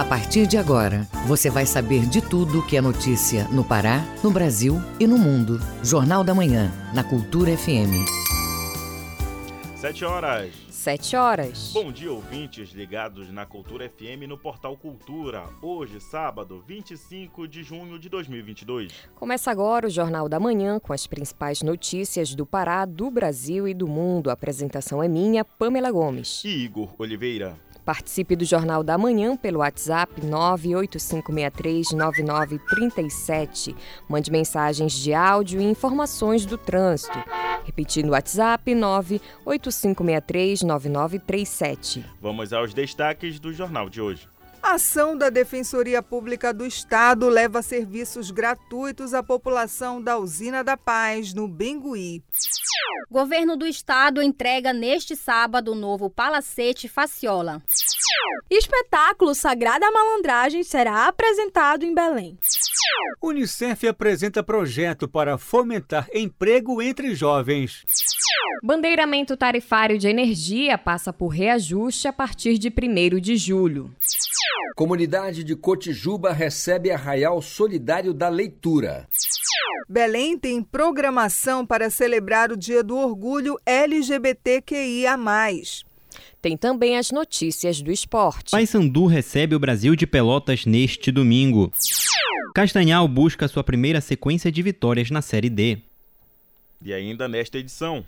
A partir de agora, você vai saber de tudo que é notícia no Pará, no Brasil e no mundo. Jornal da Manhã, na Cultura FM. Sete horas. Sete horas. Bom dia, ouvintes ligados na Cultura FM no Portal Cultura. Hoje, sábado, 25 de junho de 2022. Começa agora o Jornal da Manhã com as principais notícias do Pará, do Brasil e do mundo. A apresentação é minha, Pamela Gomes. E Igor Oliveira. Participe do Jornal da Manhã pelo WhatsApp 985639937. Mande mensagens de áudio e informações do trânsito. Repetindo o WhatsApp 985639937. Vamos aos destaques do jornal de hoje. A ação da Defensoria Pública do Estado leva serviços gratuitos à população da Usina da Paz, no Bengui. Governo do Estado entrega neste sábado o novo Palacete Faciola. Espetáculo Sagrada Malandragem será apresentado em Belém. Unicef apresenta projeto para fomentar emprego entre jovens. Bandeiramento tarifário de energia passa por reajuste a partir de 1 de julho. Comunidade de Cotijuba recebe Arraial Solidário da Leitura. Belém tem programação para celebrar o Dia do Orgulho LGBTQIA. Tem também as notícias do esporte. Paysandu recebe o Brasil de Pelotas neste domingo. Castanhal busca sua primeira sequência de vitórias na Série D. E ainda nesta edição.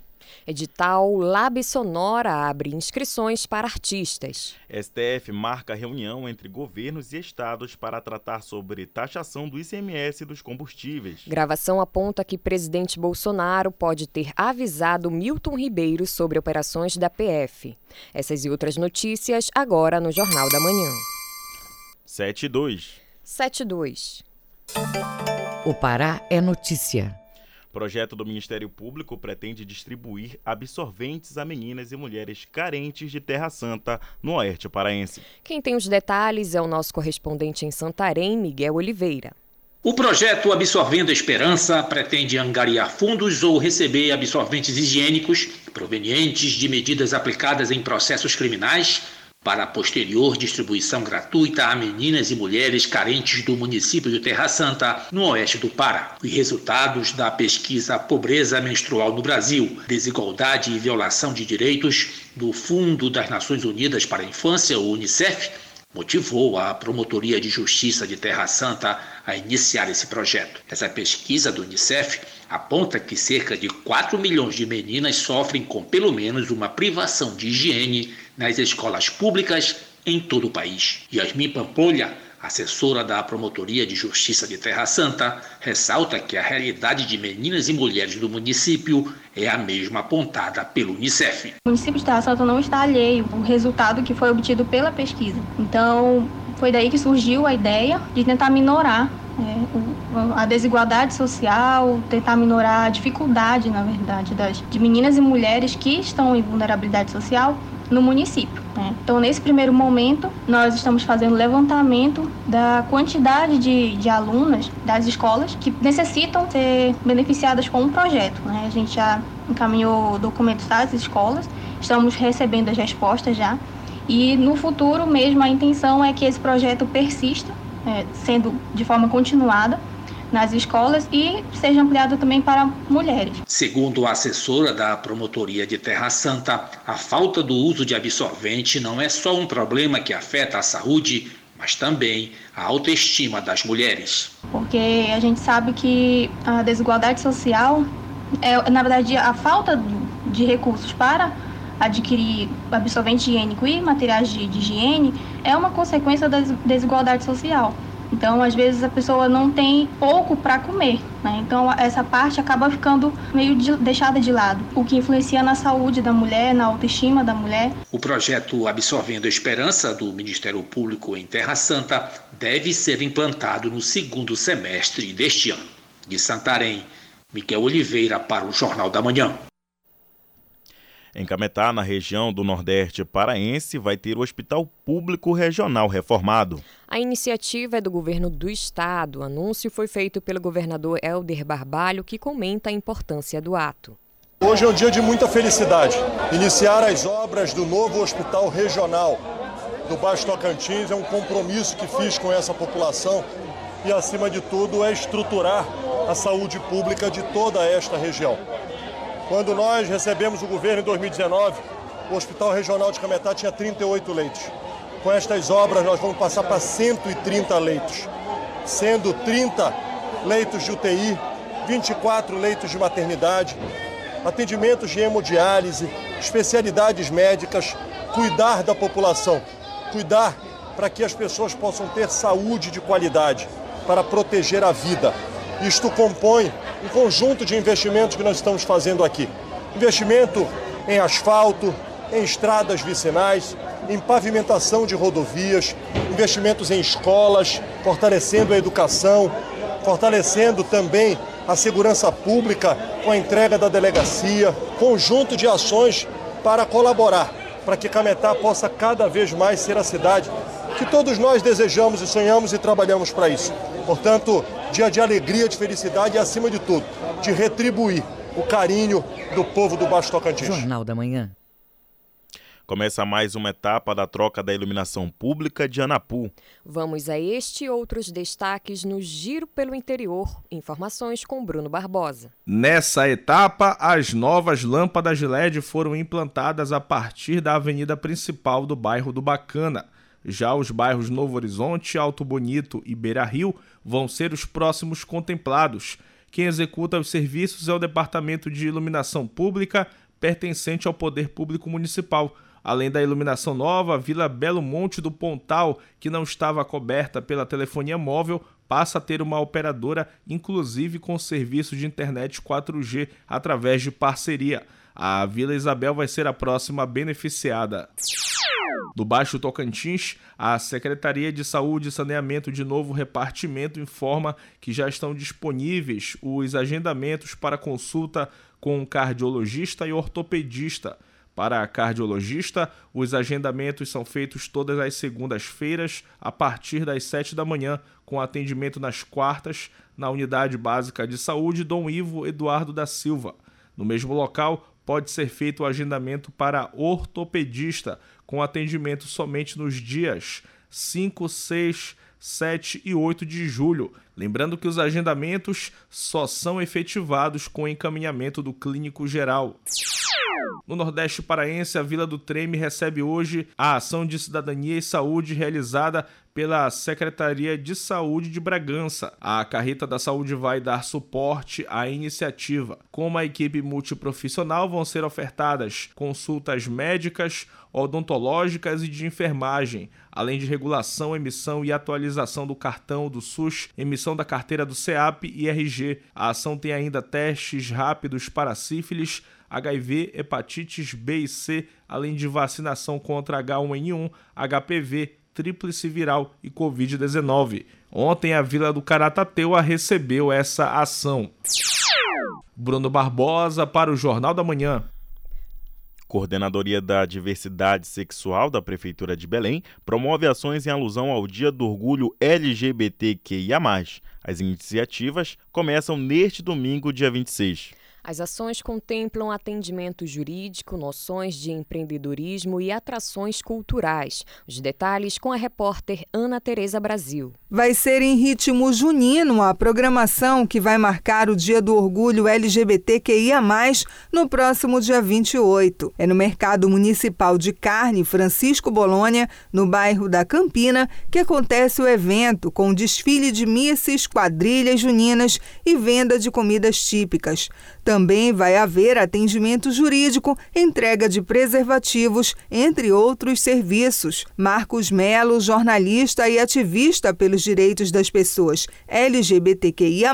Edital Lab Sonora abre inscrições para artistas. STF marca reunião entre governos e estados para tratar sobre taxação do ICMS dos combustíveis. Gravação aponta que presidente Bolsonaro pode ter avisado Milton Ribeiro sobre operações da PF. Essas e outras notícias agora no Jornal da Manhã. 72. 72. O Pará é notícia. Projeto do Ministério Público pretende distribuir absorventes a meninas e mulheres carentes de Terra Santa no Oeste Paraense. Quem tem os detalhes é o nosso correspondente em Santarém, Miguel Oliveira. O projeto Absorvendo Esperança pretende angariar fundos ou receber absorventes higiênicos provenientes de medidas aplicadas em processos criminais para a posterior distribuição gratuita a meninas e mulheres carentes do município de Terra Santa, no oeste do Pará. Os resultados da pesquisa Pobreza Menstrual no Brasil, Desigualdade e Violação de Direitos do Fundo das Nações Unidas para a Infância, o UNICEF, motivou a Promotoria de Justiça de Terra Santa a iniciar esse projeto. Essa pesquisa do Unicef aponta que cerca de 4 milhões de meninas sofrem com pelo menos uma privação de higiene nas escolas públicas em todo o país. Yasmin Pampolha, assessora da Promotoria de Justiça de Terra Santa, ressalta que a realidade de meninas e mulheres do município é a mesma apontada pelo Unicef. O município de Terra Santa não está alheio ao resultado que foi obtido pela pesquisa. Então, foi daí que surgiu a ideia de tentar minorar é, a desigualdade social, tentar minorar a dificuldade, na verdade, das, de meninas e mulheres que estão em vulnerabilidade social no município. Né? Então, nesse primeiro momento, nós estamos fazendo levantamento da quantidade de, de alunas das escolas que necessitam ser beneficiadas com um projeto. Né? A gente já encaminhou documentos às escolas, estamos recebendo as respostas já. E no futuro mesmo, a intenção é que esse projeto persista, é, sendo de forma continuada, nas escolas e seja ampliado também para mulheres. Segundo a assessora da Promotoria de Terra Santa, a falta do uso de absorvente não é só um problema que afeta a saúde, mas também a autoestima das mulheres. Porque a gente sabe que a desigualdade social é, na verdade, a falta de recursos para adquirir absorvente higiênico e materiais de, de higiene é uma consequência da desigualdade social. Então, às vezes, a pessoa não tem pouco para comer, né? Então, essa parte acaba ficando meio de, deixada de lado, o que influencia na saúde da mulher, na autoestima da mulher. O projeto Absorvendo a Esperança do Ministério Público em Terra Santa deve ser implantado no segundo semestre deste ano. De Santarém, Miguel Oliveira para o Jornal da Manhã. Em Cametá, na região do Nordeste paraense, vai ter o Hospital Público Regional reformado. A iniciativa é do governo do estado. O anúncio foi feito pelo governador Helder Barbalho, que comenta a importância do ato. Hoje é um dia de muita felicidade. Iniciar as obras do novo Hospital Regional do Baixo Tocantins, é um compromisso que fiz com essa população e, acima de tudo, é estruturar a saúde pública de toda esta região. Quando nós recebemos o governo em 2019, o Hospital Regional de Cametá tinha 38 leitos. Com estas obras, nós vamos passar para 130 leitos, sendo 30 leitos de UTI, 24 leitos de maternidade, atendimentos de hemodiálise, especialidades médicas, cuidar da população, cuidar para que as pessoas possam ter saúde de qualidade, para proteger a vida. Isto compõe um conjunto de investimentos que nós estamos fazendo aqui. Investimento em asfalto, em estradas vicinais, em pavimentação de rodovias, investimentos em escolas, fortalecendo a educação, fortalecendo também a segurança pública com a entrega da delegacia, conjunto de ações para colaborar para que Cametá possa cada vez mais ser a cidade que todos nós desejamos e sonhamos e trabalhamos para isso. Portanto, dia de alegria, de felicidade e, acima de tudo, de retribuir o carinho do povo do Baixo Tocantins. Jornal da Manhã. Começa mais uma etapa da troca da iluminação pública de Anapu. Vamos a este e outros destaques no Giro pelo Interior. Informações com Bruno Barbosa. Nessa etapa, as novas lâmpadas LED foram implantadas a partir da avenida principal do bairro do Bacana. Já os bairros Novo Horizonte, Alto Bonito e Beira Rio vão ser os próximos contemplados. Quem executa os serviços é o Departamento de Iluminação Pública, pertencente ao Poder Público Municipal. Além da iluminação nova, a Vila Belo Monte do Pontal, que não estava coberta pela telefonia móvel, passa a ter uma operadora, inclusive com serviço de internet 4G através de parceria. A Vila Isabel vai ser a próxima beneficiada. Do Baixo Tocantins, a Secretaria de Saúde e Saneamento de Novo Repartimento informa que já estão disponíveis os agendamentos para consulta com cardiologista e ortopedista. Para a cardiologista, os agendamentos são feitos todas as segundas-feiras, a partir das 7 da manhã, com atendimento nas quartas, na Unidade Básica de Saúde Dom Ivo Eduardo da Silva. No mesmo local, pode ser feito o agendamento para ortopedista, com atendimento somente nos dias 5, 6, 7 e 8 de julho. Lembrando que os agendamentos só são efetivados com encaminhamento do clínico geral. No Nordeste Paraense, a Vila do Treme recebe hoje a ação de cidadania e saúde realizada pela Secretaria de Saúde de Bragança. A Carreta da Saúde vai dar suporte à iniciativa. Com uma equipe multiprofissional vão ser ofertadas consultas médicas, odontológicas e de enfermagem, além de regulação, emissão e atualização do cartão do SUS, emissão da carteira do CEAP e RG. A ação tem ainda testes rápidos para sífilis, HIV, hepatites B e C, além de vacinação contra H1N1, HPV, tríplice viral e Covid-19. Ontem, a Vila do Caratateuá recebeu essa ação. Bruno Barbosa para o Jornal da Manhã. Coordenadoria da Diversidade Sexual da Prefeitura de Belém promove ações em alusão ao Dia do Orgulho LGBTQIA. As iniciativas começam neste domingo, dia 26. As ações contemplam atendimento jurídico, noções de empreendedorismo e atrações culturais. Os detalhes com a repórter Ana Tereza Brasil. Vai ser em ritmo junino a programação que vai marcar o Dia do Orgulho LGBTQIA+, no próximo dia 28. É no Mercado Municipal de Carne Francisco Bolônia, no bairro da Campina, que acontece o evento com desfile de missas, quadrilhas juninas e venda de comidas típicas. Também vai haver atendimento jurídico, entrega de preservativos, entre outros serviços. Marcos Melo, jornalista e ativista pelos direitos das pessoas LGBTQIA,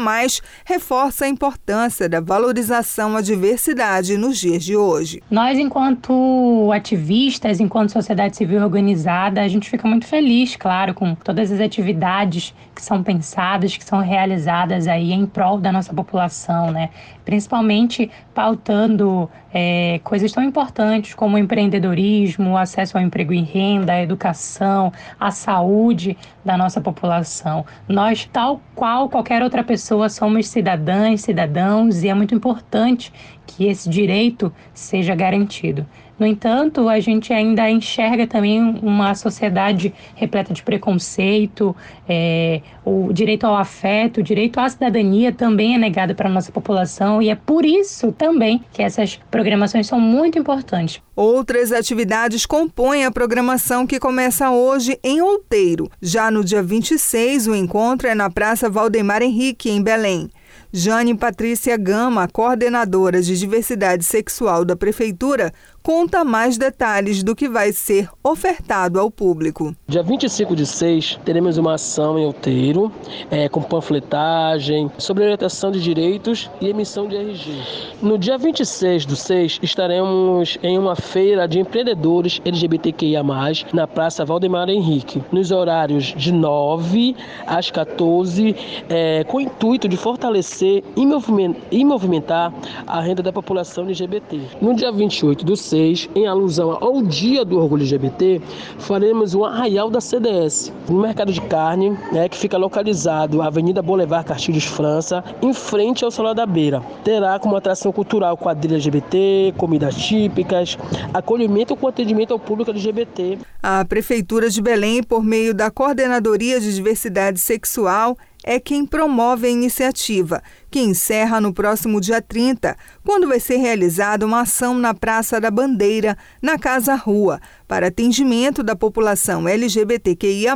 reforça a importância da valorização à diversidade nos dias de hoje. Nós, enquanto ativistas, enquanto sociedade civil organizada, a gente fica muito feliz, claro, com todas as atividades que são pensadas, que são realizadas aí em prol da nossa população, né? Principalmente pautando é, coisas tão importantes como o empreendedorismo, acesso ao emprego e renda, a educação, a saúde da nossa população. Nós, tal qual qualquer outra pessoa, somos cidadãs, cidadãos e é muito importante que esse direito seja garantido. No entanto, a gente ainda enxerga também uma sociedade repleta de preconceito, é, o direito ao afeto, o direito à cidadania também é negado para a nossa população e é por isso também que essas programações são muito importantes. Outras atividades compõem a programação que começa hoje em Outeiro. Já no dia 26, o encontro é na Praça Valdemar Henrique, em Belém. Jane Patrícia Gama, coordenadora de diversidade sexual da Prefeitura, conta mais detalhes do que vai ser ofertado ao público. Dia 25 de 6, teremos uma ação em Outeiro, é, com panfletagem, sobre orientação de direitos e emissão de RG. No dia 26 do 6, estaremos em uma feira de empreendedores LGBTQIA+, na Praça Valdemar Henrique, nos horários de 9 às 14, é, com o intuito de fortalecer e movimentar a renda da população LGBT. No dia 28 do 6, em alusão ao Dia do Orgulho LGBT, faremos um arraial da CDS, no mercado de carne, né, que fica localizado na Avenida Boulevard Castilhos França, em frente ao Salão da Beira. Terá como atração cultural quadrilha LGBT, comidas típicas, acolhimento com atendimento ao público LGBT. A Prefeitura de Belém, por meio da Coordenadoria de Diversidade Sexual, é quem promove a iniciativa, que encerra no próximo dia 30, quando vai ser realizada uma ação na Praça da Bandeira, na Casa Rua, para atendimento da população LGBTQIA,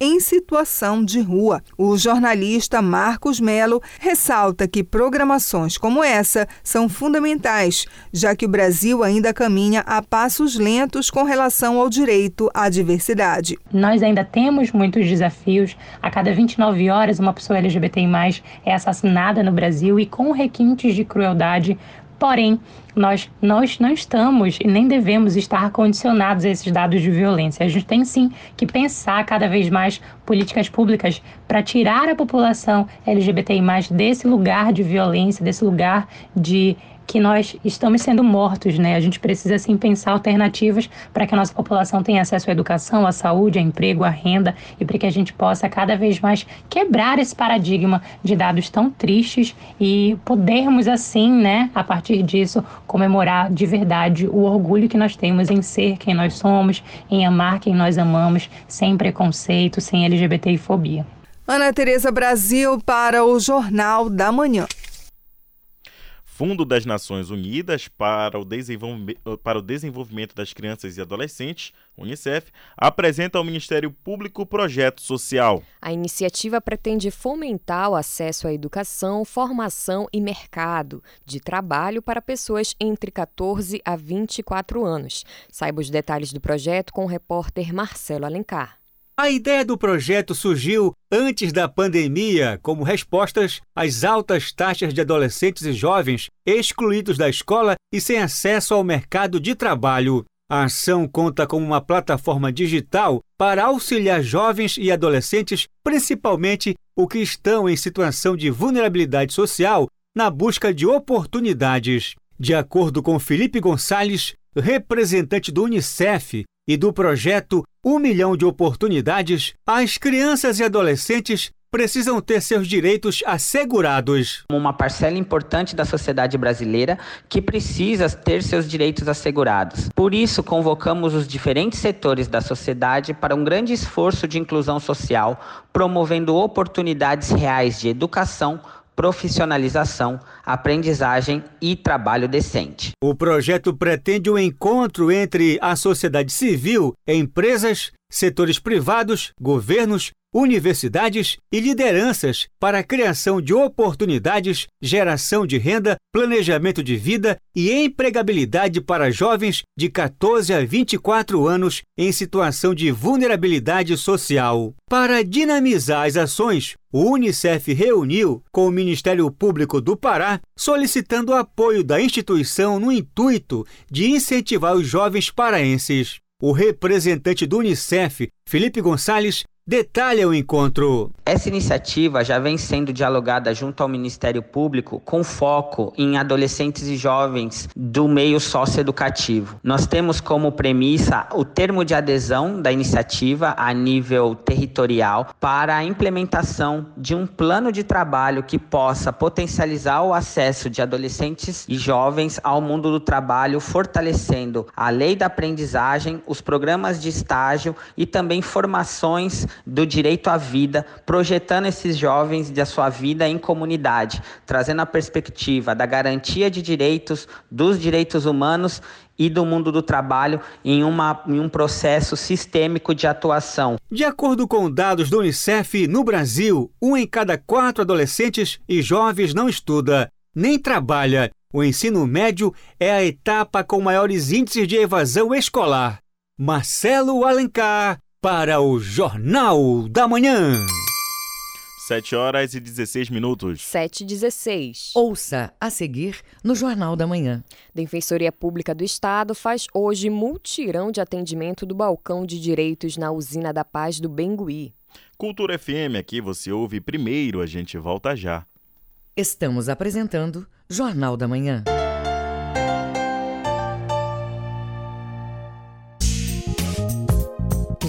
em situação de rua. O jornalista Marcos Melo ressalta que programações como essa são fundamentais, já que o Brasil ainda caminha a passos lentos com relação ao direito à diversidade. Nós ainda temos muitos desafios. A cada 29 horas, uma pessoa LGBTI é assassinada no Brasil e com requintes de crueldade Porém, nós, nós não estamos e nem devemos estar condicionados a esses dados de violência. A gente tem sim que pensar cada vez mais políticas públicas para tirar a população LGBTI desse lugar de violência, desse lugar de que nós estamos sendo mortos, né? A gente precisa sim pensar alternativas para que a nossa população tenha acesso à educação, à saúde, a emprego, à renda e para que a gente possa cada vez mais quebrar esse paradigma de dados tão tristes e podermos assim, né, a partir disso comemorar de verdade o orgulho que nós temos em ser quem nós somos, em amar quem nós amamos, sem preconceito, sem LGBTfobia. fobia. Ana Tereza Brasil para o Jornal da Manhã. Fundo das Nações Unidas para o, para o Desenvolvimento das Crianças e Adolescentes, Unicef, apresenta ao Ministério Público o projeto social. A iniciativa pretende fomentar o acesso à educação, formação e mercado de trabalho para pessoas entre 14 a 24 anos. Saiba os detalhes do projeto com o repórter Marcelo Alencar. A ideia do projeto surgiu antes da pandemia como respostas às altas taxas de adolescentes e jovens excluídos da escola e sem acesso ao mercado de trabalho. A ação conta com uma plataforma digital para auxiliar jovens e adolescentes, principalmente os que estão em situação de vulnerabilidade social, na busca de oportunidades. De acordo com Felipe Gonçalves, representante do Unicef, e do projeto Um Milhão de Oportunidades, as crianças e adolescentes precisam ter seus direitos assegurados. Uma parcela importante da sociedade brasileira que precisa ter seus direitos assegurados. Por isso, convocamos os diferentes setores da sociedade para um grande esforço de inclusão social, promovendo oportunidades reais de educação, profissionalização, aprendizagem e trabalho decente. O projeto pretende um encontro entre a sociedade civil, empresas, setores privados, governos universidades e lideranças para a criação de oportunidades, geração de renda, planejamento de vida e empregabilidade para jovens de 14 a 24 anos em situação de vulnerabilidade social. Para dinamizar as ações, o Unicef reuniu com o Ministério Público do Pará, solicitando o apoio da instituição no intuito de incentivar os jovens paraenses. O representante do Unicef, Felipe Gonçalves, detalha o encontro. Essa iniciativa já vem sendo dialogada junto ao Ministério Público com foco em adolescentes e jovens do meio socioeducativo. Nós temos como premissa o termo de adesão da iniciativa a nível territorial para a implementação de um plano de trabalho que possa potencializar o acesso de adolescentes e jovens ao mundo do trabalho, fortalecendo a lei da aprendizagem, os programas de estágio e também formações do direito à vida, projetando esses jovens da sua vida em comunidade, trazendo a perspectiva da garantia de direitos, dos direitos humanos e do mundo do trabalho em, uma, em um processo sistêmico de atuação. De acordo com dados do Unicef, no Brasil, um em cada quatro adolescentes e jovens não estuda nem trabalha. O ensino médio é a etapa com maiores índices de evasão escolar. Marcelo Alencar, para o Jornal da Manhã. 7 horas e 16 minutos. 7 e 16. Ouça a seguir no Jornal da Manhã. Defensoria Pública do Estado faz hoje multirão de atendimento do balcão de direitos na usina da Paz do Bengui. Cultura FM, aqui você ouve primeiro, a gente volta já. Estamos apresentando Jornal da Manhã.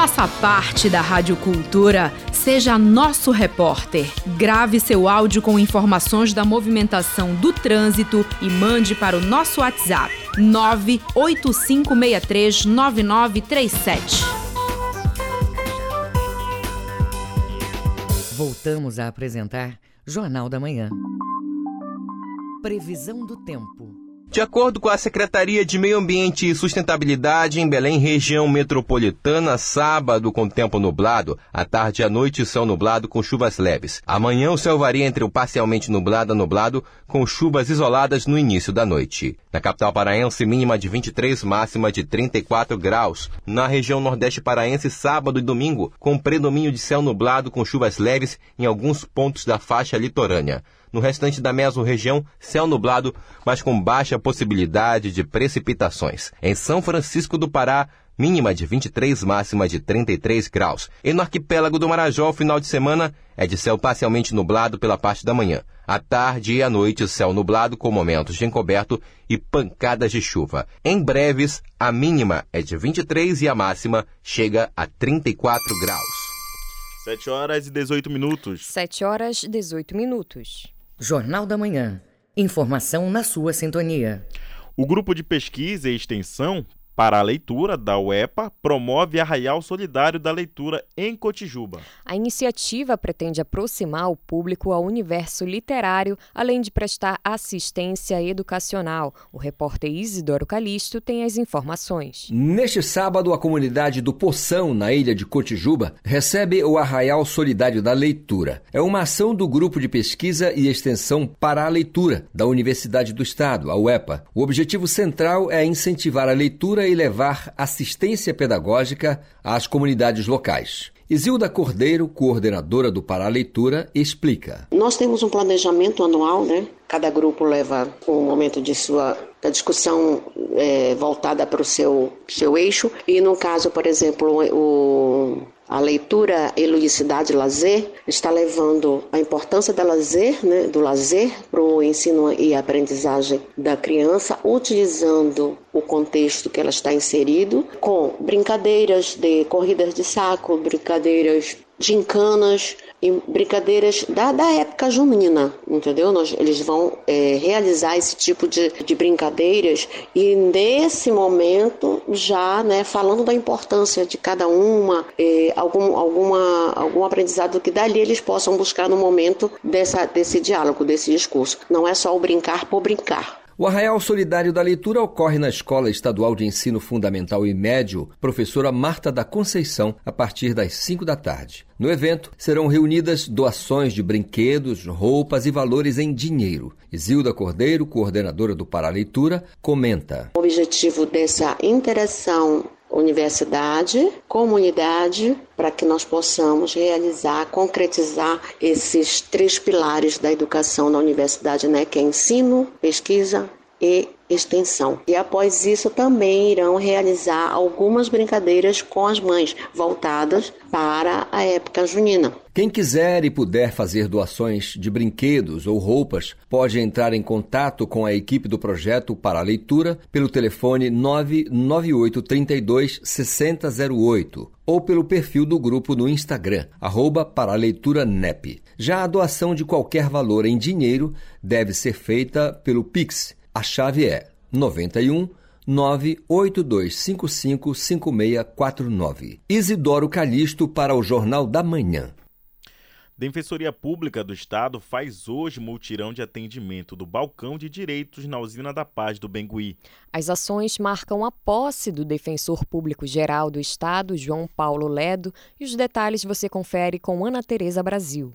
Faça parte da Rádio Cultura. Seja nosso repórter. Grave seu áudio com informações da movimentação do trânsito e mande para o nosso WhatsApp 985639937. Voltamos a apresentar Jornal da Manhã. Previsão do tempo. De acordo com a Secretaria de Meio Ambiente e Sustentabilidade em Belém, região metropolitana, sábado com tempo nublado, à tarde e à noite céu nublado com chuvas leves. Amanhã o céu varia entre o parcialmente nublado a nublado, com chuvas isoladas no início da noite. Na capital paraense, mínima de 23, máxima de 34 graus. Na região nordeste paraense, sábado e domingo, com predomínio de céu nublado com chuvas leves em alguns pontos da faixa litorânea. No restante da mesorregião, céu nublado, mas com baixa possibilidade de precipitações. Em São Francisco do Pará, mínima de 23, máxima de 33 graus. E no arquipélago do Marajó, o final de semana é de céu parcialmente nublado pela parte da manhã. À tarde e à noite, céu nublado com momentos de encoberto e pancadas de chuva. Em breves, a mínima é de 23 e a máxima chega a 34 graus. 7 horas e 18 minutos. 7 horas e 18 minutos. Jornal da Manhã. Informação na sua sintonia. O grupo de pesquisa e extensão para a leitura da UEPA promove Arraial Solidário da Leitura em Cotijuba. A iniciativa pretende aproximar o público ao universo literário, além de prestar assistência educacional. O repórter Isidoro Calixto tem as informações. Neste sábado, a comunidade do Poção, na ilha de Cotijuba, recebe o Arraial Solidário da Leitura. É uma ação do Grupo de Pesquisa e Extensão para a Leitura da Universidade do Estado, a UEPA. O objetivo central é incentivar a leitura e levar assistência pedagógica às comunidades locais. Isilda Cordeiro, coordenadora do Pará Leitura, explica. Nós temos um planejamento anual, né? Cada grupo leva um momento de sua da discussão é, voltada para o seu, seu eixo. E no caso, por exemplo, o a leitura e ludicidade lazer está levando a importância lazer, né, do lazer para o ensino e aprendizagem da criança, utilizando o contexto que ela está inserido, com brincadeiras de corridas de saco, brincadeiras de encanas, e brincadeiras da, da época junina, entendeu? Nós, eles vão é, realizar esse tipo de, de brincadeiras e nesse momento já, né, falando da importância de cada uma, é, algum, alguma, algum aprendizado que dali eles possam buscar no momento dessa, desse diálogo, desse discurso. Não é só o brincar por brincar. O Arraial Solidário da Leitura ocorre na Escola Estadual de Ensino Fundamental e Médio, professora Marta da Conceição, a partir das 5 da tarde. No evento serão reunidas doações de brinquedos, roupas e valores em dinheiro. Isilda Cordeiro, coordenadora do Paraleitura, comenta. O objetivo dessa interação universidade, comunidade, para que nós possamos realizar, concretizar esses três pilares da educação na universidade, né, que é ensino, pesquisa e extensão. E após isso também irão realizar algumas brincadeiras com as mães, voltadas para a época junina. Quem quiser e puder fazer doações de brinquedos ou roupas, pode entrar em contato com a equipe do projeto para a leitura pelo telefone 998 32 6008 ou pelo perfil do grupo no Instagram, arroba para a leitura NEP. Já a doação de qualquer valor em dinheiro deve ser feita pelo Pix a chave é 91 982555649. Isidoro Calixto para o Jornal da Manhã. Defensoria Pública do Estado faz hoje multirão de atendimento do balcão de direitos na usina da Paz do Bengui. As ações marcam a posse do Defensor Público Geral do Estado, João Paulo Ledo, e os detalhes você confere com Ana Tereza Brasil.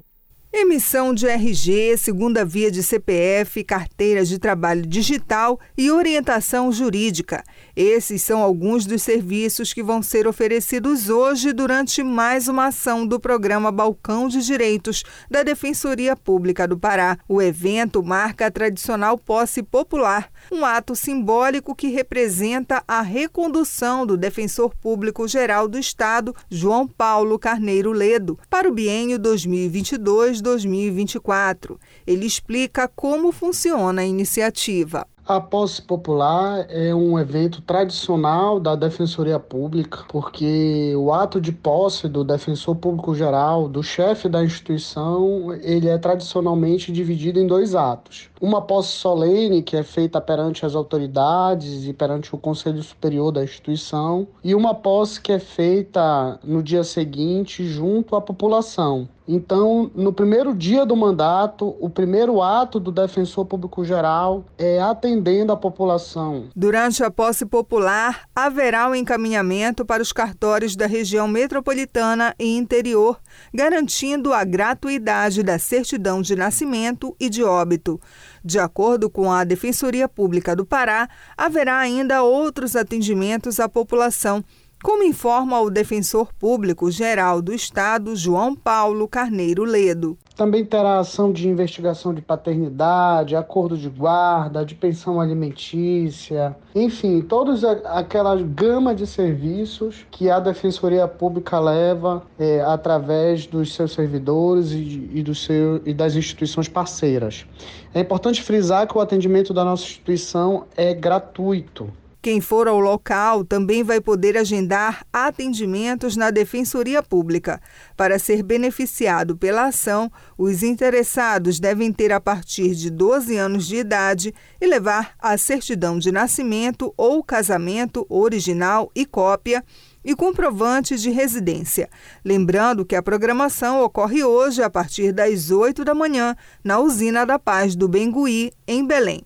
Emissão de RG, segunda via de CPF, carteira de trabalho digital e orientação jurídica. Esses são alguns dos serviços que vão ser oferecidos hoje durante mais uma ação do programa Balcão de Direitos da Defensoria Pública do Pará. O evento marca a tradicional posse popular, um ato simbólico que representa a recondução do Defensor Público Geral do Estado, João Paulo Carneiro Ledo, para o biênio 2022 2024. Ele explica como funciona a iniciativa. A posse popular é um evento tradicional da Defensoria Pública, porque o ato de posse do defensor público geral, do chefe da instituição, ele é tradicionalmente dividido em dois atos. Uma posse solene, que é feita perante as autoridades e perante o Conselho Superior da instituição, e uma posse que é feita no dia seguinte junto à população. Então, no primeiro dia do mandato, o primeiro ato do defensor público geral é atendendo a população. Durante a posse popular, haverá o um encaminhamento para os cartórios da região metropolitana e interior, garantindo a gratuidade da certidão de nascimento e de óbito. De acordo com a Defensoria Pública do Pará, haverá ainda outros atendimentos à população como informa o defensor público geral do Estado, João Paulo Carneiro Ledo. Também terá ação de investigação de paternidade, acordo de guarda, de pensão alimentícia, enfim, toda aquela gama de serviços que a Defensoria Pública leva é, através dos seus servidores e, e, do seu, e das instituições parceiras. É importante frisar que o atendimento da nossa instituição é gratuito. Quem for ao local também vai poder agendar atendimentos na Defensoria Pública. Para ser beneficiado pela ação, os interessados devem ter a partir de 12 anos de idade e levar a certidão de nascimento ou casamento original e cópia e comprovante de residência. Lembrando que a programação ocorre hoje a partir das 8 da manhã na Usina da Paz do Bengui, em Belém.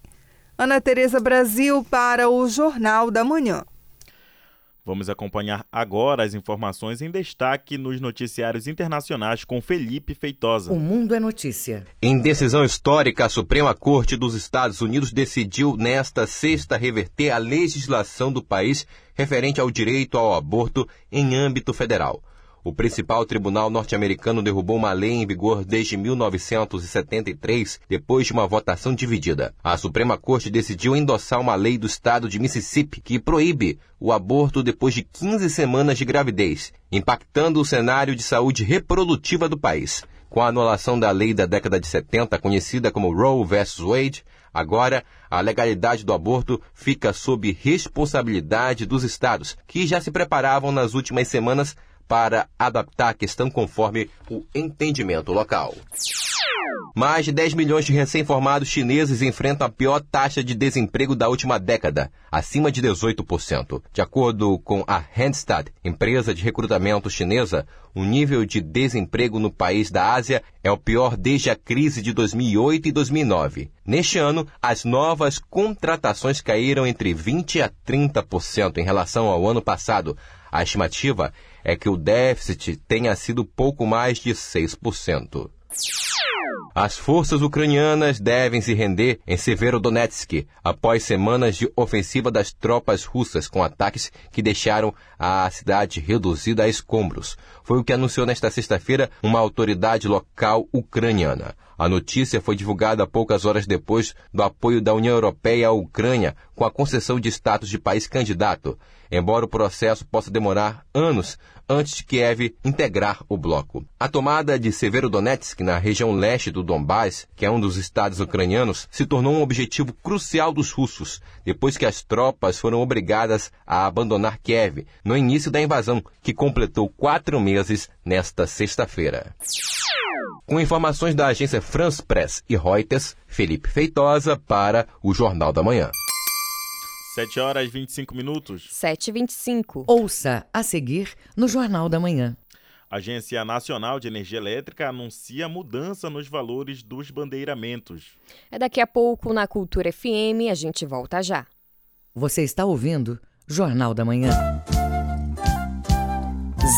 Ana Tereza Brasil para o Jornal da Manhã. Vamos acompanhar agora as informações em destaque nos noticiários internacionais com Felipe Feitosa. O Mundo é Notícia. Em decisão histórica, a Suprema Corte dos Estados Unidos decidiu nesta sexta reverter a legislação do país referente ao direito ao aborto em âmbito federal. O principal tribunal norte-americano derrubou uma lei em vigor desde 1973, depois de uma votação dividida. A Suprema Corte decidiu endossar uma lei do estado de Mississippi que proíbe o aborto depois de 15 semanas de gravidez, impactando o cenário de saúde reprodutiva do país. Com a anulação da lei da década de 70, conhecida como Roe vs. Wade, Agora, a legalidade do aborto fica sob responsabilidade dos estados, que já se preparavam nas últimas semanas para adaptar a questão conforme o entendimento local. Mais de 10 milhões de recém-formados chineses enfrentam a pior taxa de desemprego da última década, acima de 18%. De acordo com a Randstad, empresa de recrutamento chinesa, o nível de desemprego no país da Ásia é o pior desde a crise de 2008 e 2009. Neste ano, as novas contratações caíram entre 20% a 30% em relação ao ano passado. A estimativa é que o déficit tenha sido pouco mais de 6%. As forças ucranianas devem se render em Severodonetsk após semanas de ofensiva das tropas russas com ataques que deixaram a cidade reduzida a escombros. Foi o que anunciou nesta sexta-feira uma autoridade local ucraniana. A notícia foi divulgada poucas horas depois do apoio da União Europeia à Ucrânia com a concessão de status de país candidato, embora o processo possa demorar anos antes de Kiev integrar o bloco. A tomada de Severodonetsk, na região leste do Donbás, que é um dos estados ucranianos, se tornou um objetivo crucial dos russos, depois que as tropas foram obrigadas a abandonar Kiev no início da invasão, que completou quatro meses nesta sexta-feira. Com informações da agência France Press e Reuters, Felipe Feitosa para o Jornal da Manhã. 7 horas e 25 minutos. 7 e 25. Ouça a seguir no Jornal da Manhã. A Agência Nacional de Energia Elétrica anuncia mudança nos valores dos bandeiramentos. É daqui a pouco na Cultura FM, a gente volta já. Você está ouvindo Jornal da Manhã.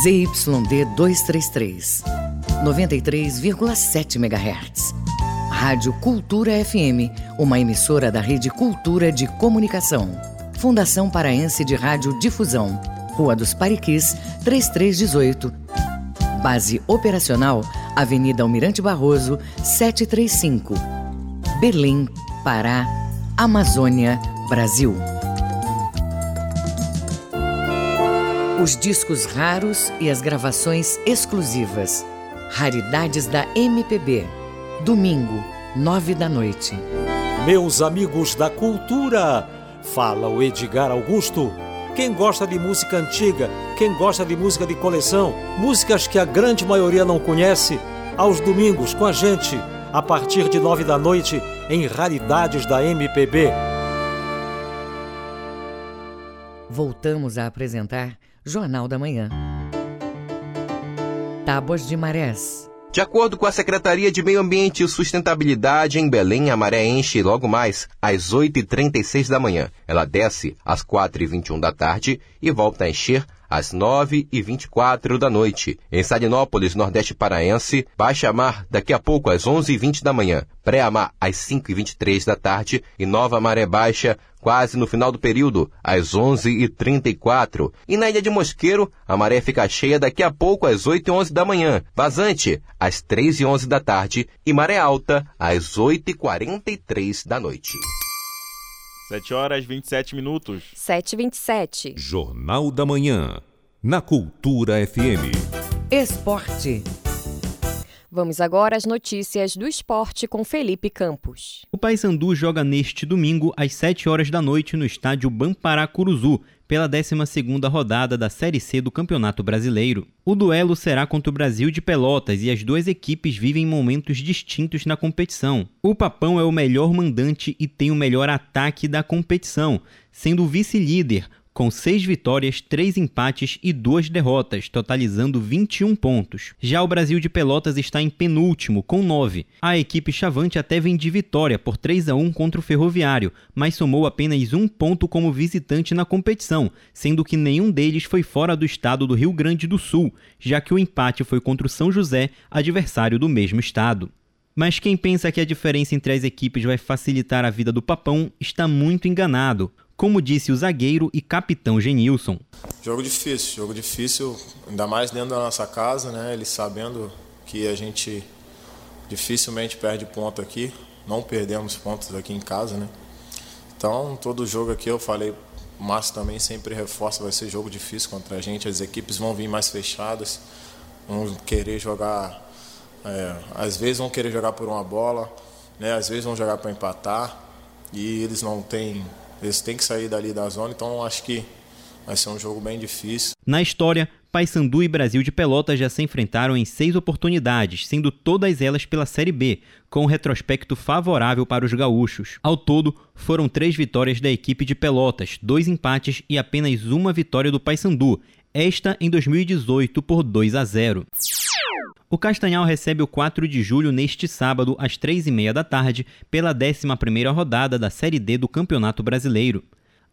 ZYD 233, 93,7 MHz. Rádio Cultura FM, uma emissora da Rede Cultura de Comunicação. Fundação Paraense de Rádio Difusão. Rua dos Pariquis, 3318. Base operacional, Avenida Almirante Barroso, 735. Berlim, Pará, Amazônia, Brasil. Os discos raros e as gravações exclusivas. Raridades da MPB. Domingo, nove da noite. Meus amigos da cultura, fala o Edgar Augusto. Quem gosta de música antiga, quem gosta de música de coleção, músicas que a grande maioria não conhece, aos domingos com a gente, a partir de nove da noite, em Raridades da MPB. Voltamos a apresentar Jornal da Manhã. Tábuas de Marés. De acordo com a Secretaria de Meio Ambiente e Sustentabilidade em Belém, a maré enche logo mais às 8h36 da manhã. Ela desce às 4h21 da tarde e volta a encher às 9h24 da noite. Em Salinópolis, Nordeste Paraense, baixa mar daqui a pouco às 11h20 da manhã, pré-mar às 5h23 da tarde e nova maré baixa quase no final do período, às 11h34. E na Ilha de Mosqueiro, a maré fica cheia daqui a pouco às 8h11 da manhã, vazante às 3h11 da tarde e maré alta às 8h43 da noite. 7 horas e 27 minutos. 7 e 27. Jornal da Manhã, na Cultura FM. Esporte. Vamos agora às notícias do esporte com Felipe Campos. O Paysandu joga neste domingo às 7 horas da noite no estádio Bampará Curuzu pela 12ª rodada da Série C do Campeonato Brasileiro. O duelo será contra o Brasil de Pelotas e as duas equipes vivem momentos distintos na competição. O Papão é o melhor mandante e tem o melhor ataque da competição, sendo vice-líder com seis vitórias, três empates e duas derrotas, totalizando 21 pontos. Já o Brasil de Pelotas está em penúltimo, com nove. A equipe Chavante até vem de vitória por 3 a 1 contra o Ferroviário, mas somou apenas um ponto como visitante na competição, sendo que nenhum deles foi fora do estado do Rio Grande do Sul, já que o empate foi contra o São José, adversário do mesmo estado. Mas quem pensa que a diferença entre as equipes vai facilitar a vida do Papão está muito enganado como disse o zagueiro e capitão Genilson. Jogo difícil, jogo difícil, ainda mais dentro da nossa casa, né? Eles sabendo que a gente dificilmente perde ponto aqui, não perdemos pontos aqui em casa, né? Então, todo jogo aqui eu falei, o Márcio também sempre reforça, vai ser jogo difícil contra a gente, as equipes vão vir mais fechadas, vão querer jogar, é, às vezes vão querer jogar por uma bola, né? Às vezes vão jogar para empatar e eles não têm eles têm que sair dali da zona, então acho que vai ser um jogo bem difícil. Na história, Paysandu e Brasil de Pelotas já se enfrentaram em seis oportunidades, sendo todas elas pela Série B, com um retrospecto favorável para os gaúchos. Ao todo, foram três vitórias da equipe de Pelotas, dois empates e apenas uma vitória do Paysandu, esta em 2018 por 2 a 0. O Castanhal recebe o 4 de julho neste sábado, às 3h30 da tarde, pela 11ª rodada da Série D do Campeonato Brasileiro.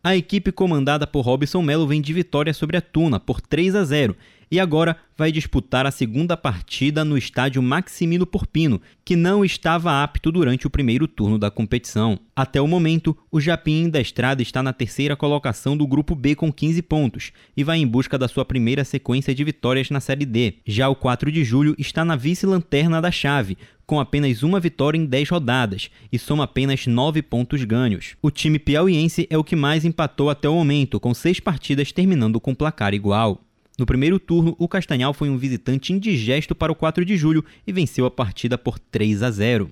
A equipe comandada por Robson Melo vem de vitória sobre a Tuna por 3 a 0 e agora vai disputar a segunda partida no estádio Maximino Porpino, que não estava apto durante o primeiro turno da competição. Até o momento, o Japim da Estrada está na terceira colocação do grupo B com 15 pontos e vai em busca da sua primeira sequência de vitórias na Série D. Já o 4 de julho está na vice-lanterna da chave, com apenas uma vitória em 10 rodadas e soma apenas 9 pontos ganhos. O time piauiense é o que mais empatou até o momento, com seis partidas terminando com placar igual. No primeiro turno, o Castanhal foi um visitante indigesto para o 4 de julho e venceu a partida por 3 a 0.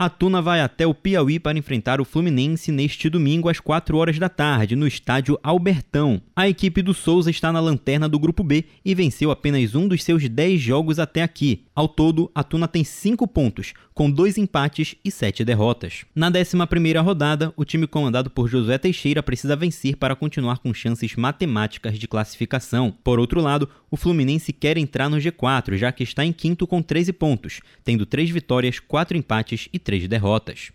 A Tuna vai até o Piauí para enfrentar o Fluminense neste domingo às 4 horas da tarde, no estádio Albertão. A equipe do Souza está na lanterna do Grupo B e venceu apenas um dos seus 10 jogos até aqui. Ao todo, a Tuna tem 5 pontos, com dois empates e 7 derrotas. Na 11ª rodada, o time comandado por Josué Teixeira precisa vencer para continuar com chances matemáticas de classificação. Por outro lado, o Fluminense quer entrar no G4, já que está em quinto com 13 pontos, tendo 3 vitórias, 4 empates e três derrotas.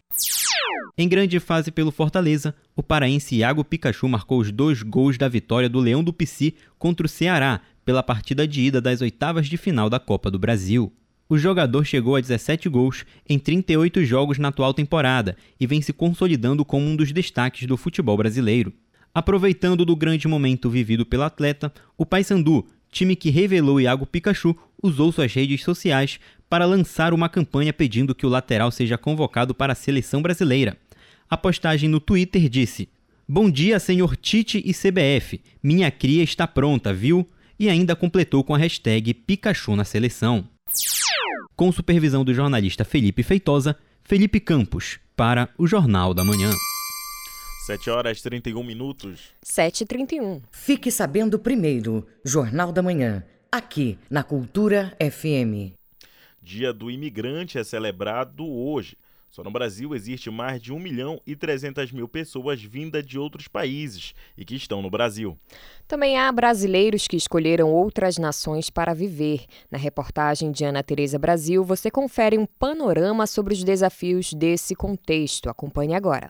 Em grande fase pelo Fortaleza, o paraense Iago Pikachu marcou os dois gols da vitória do Leão do Pici contra o Ceará pela partida de ida das oitavas de final da Copa do Brasil. O jogador chegou a 17 gols em 38 jogos na atual temporada e vem se consolidando como um dos destaques do futebol brasileiro. Aproveitando do grande momento vivido pelo atleta, o Paysandu, time que revelou Iago Pikachu, usou suas redes sociais para lançar uma campanha pedindo que o lateral seja convocado para a seleção brasileira. A postagem no Twitter disse: Bom dia, senhor Tite e CBF. Minha cria está pronta, viu? E ainda completou com a hashtag Pikachu na seleção. Com supervisão do jornalista Felipe Feitosa, Felipe Campos, para o Jornal da Manhã. 7 horas e 31 minutos. 7h31. Fique sabendo primeiro, Jornal da Manhã, aqui na Cultura FM. Dia do Imigrante é celebrado hoje. Só no Brasil existe mais de 1 milhão e 300 mil pessoas vindas de outros países e que estão no Brasil. Também há brasileiros que escolheram outras nações para viver. Na reportagem de Ana Tereza Brasil, você confere um panorama sobre os desafios desse contexto. Acompanhe agora.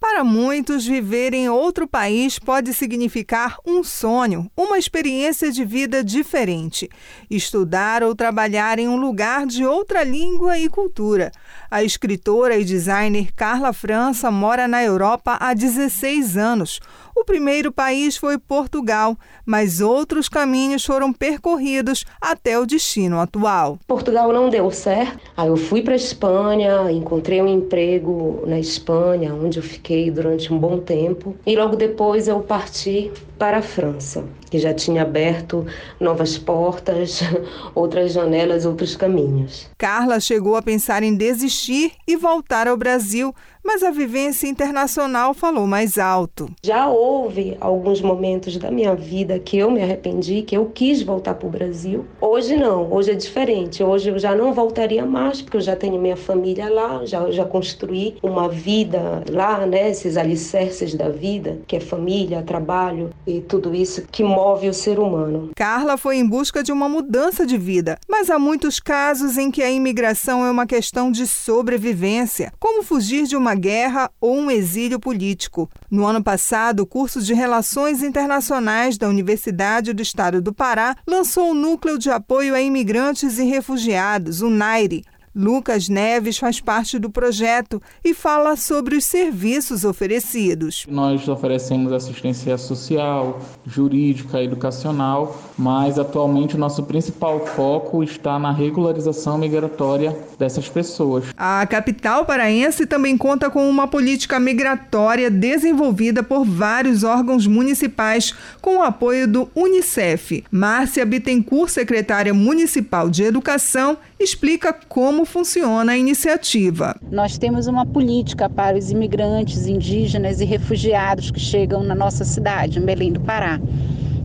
Para muitos, viver em outro país pode significar um sonho, uma experiência de vida diferente. Estudar ou trabalhar em um lugar de outra língua e cultura. A escritora e designer Carla França mora na Europa há 16 anos. O primeiro país foi Portugal, mas outros caminhos foram percorridos até o destino atual. Portugal não deu certo. Aí eu fui para a Espanha, encontrei um emprego na Espanha, onde eu fiquei durante um bom tempo, e logo depois eu parti para a França, que já tinha aberto novas portas, outras janelas, outros caminhos. Carla chegou a pensar em desistir e voltar ao Brasil, mas a vivência internacional falou mais alto. Já houve alguns momentos da minha vida que eu me arrependi, que eu quis voltar para o Brasil. Hoje não, hoje é diferente. Hoje eu já não voltaria mais, porque eu já tenho minha família lá, já, já construí uma vida lá, né? Esses alicerces da vida, que é família, trabalho e tudo isso que move o ser humano. Carla foi em busca de uma mudança de vida, mas há muitos casos em que a imigração é uma questão de sobrevivência, como fugir de uma guerra ou um exílio político. No ano passado, o curso de Relações Internacionais da Universidade do Estado do Pará lançou o Núcleo de Apoio a Imigrantes e Refugiados, o NAIRE, Lucas Neves faz parte do projeto e fala sobre os serviços oferecidos. Nós oferecemos assistência social, jurídica, educacional, mas atualmente o nosso principal foco está na regularização migratória dessas pessoas. A capital paraense também conta com uma política migratória desenvolvida por vários órgãos municipais com o apoio do Unicef. Márcia Bittencourt, secretária municipal de Educação, explica como funciona a iniciativa. Nós temos uma política para os imigrantes, indígenas e refugiados que chegam na nossa cidade, em Belém do Pará.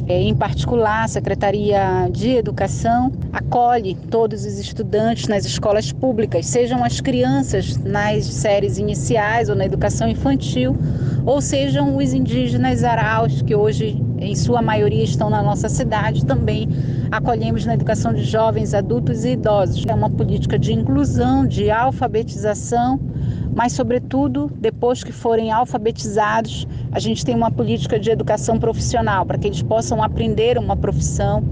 É, em particular, a Secretaria de Educação acolhe todos os estudantes nas escolas públicas, sejam as crianças nas séries iniciais ou na educação infantil, ou sejam os indígenas araus, que hoje, em sua maioria, estão na nossa cidade, também acolhemos na educação de jovens, adultos e idosos. É uma política de inclusão, de alfabetização mas, sobretudo, depois que forem alfabetizados, a gente tem uma política de educação profissional para que eles possam aprender uma profissão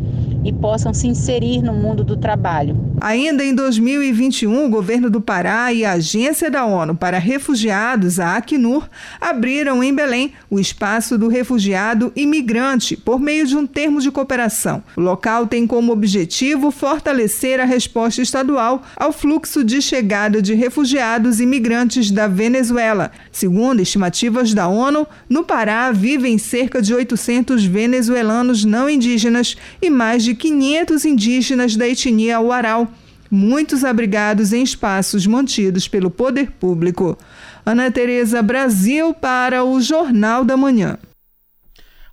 e possam se inserir no mundo do trabalho. Ainda em 2021, o governo do Pará e a Agência da ONU para Refugiados, a Acnur, abriram em Belém o espaço do refugiado imigrante por meio de um termo de cooperação. O local tem como objetivo fortalecer a resposta estadual ao fluxo de chegada de refugiados imigrantes da Venezuela. Segundo estimativas da ONU, no Pará vivem cerca de 800 venezuelanos não indígenas e mais de de 500 indígenas da etnia Uaral, muitos abrigados em espaços mantidos pelo poder público. Ana Tereza Brasil para o Jornal da Manhã.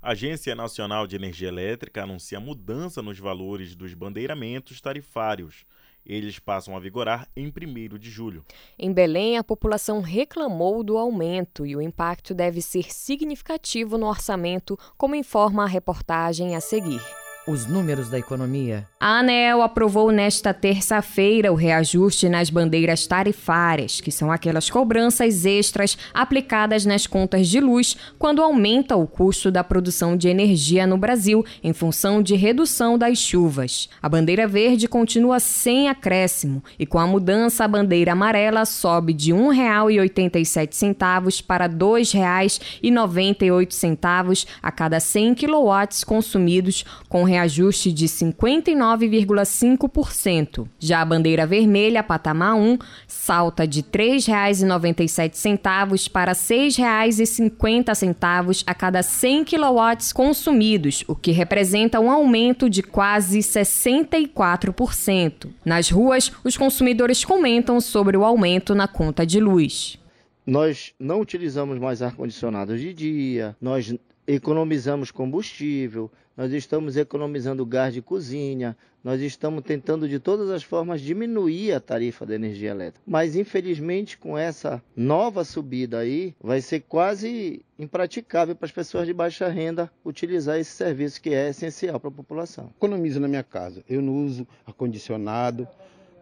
A Agência Nacional de Energia Elétrica anuncia mudança nos valores dos bandeiramentos tarifários. Eles passam a vigorar em 1 de julho. Em Belém, a população reclamou do aumento e o impacto deve ser significativo no orçamento, como informa a reportagem a seguir. Os números da economia. A ANEL aprovou nesta terça-feira o reajuste nas bandeiras tarifárias, que são aquelas cobranças extras aplicadas nas contas de luz quando aumenta o custo da produção de energia no Brasil em função de redução das chuvas. A bandeira verde continua sem acréscimo e com a mudança a bandeira amarela sobe de R$ 1,87 para R$ 2,98 a cada 100 kW consumidos com reajuste de 59,5%. Já a bandeira vermelha, patamar 1, salta de R$ 3,97 para R$ 6,50 a cada 100 kW consumidos, o que representa um aumento de quase 64%. Nas ruas, os consumidores comentam sobre o aumento na conta de luz. Nós não utilizamos mais ar-condicionado de dia, nós economizamos combustível, nós estamos economizando gás de cozinha, nós estamos tentando de todas as formas diminuir a tarifa da energia elétrica. Mas infelizmente com essa nova subida aí, vai ser quase impraticável para as pessoas de baixa renda utilizar esse serviço que é essencial para a população. Economizo na minha casa. Eu não uso ar condicionado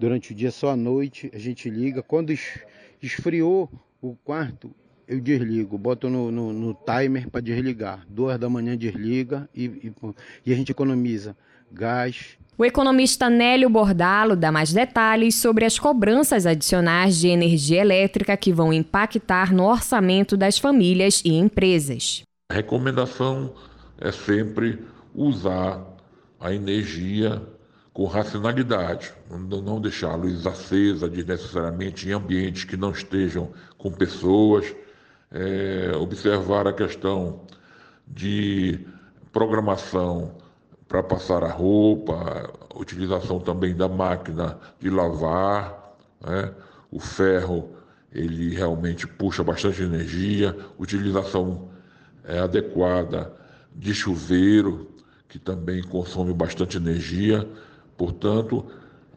durante o dia, só à noite a gente liga. Quando esfriou o quarto, eu desligo, boto no, no, no timer para desligar. Duas da manhã desliga e, e, e, a gente economiza gás. O economista Nélio Bordalo dá mais detalhes sobre as cobranças adicionais de energia elétrica que vão impactar no orçamento das famílias e empresas. A recomendação é sempre usar a energia com racionalidade, não deixar a luz acesa desnecessariamente em ambientes que não estejam com pessoas, é, observar a questão de programação para passar a roupa, utilização também da máquina de lavar, né? o ferro ele realmente puxa bastante energia, utilização é, adequada de chuveiro, que também consome bastante energia, portanto,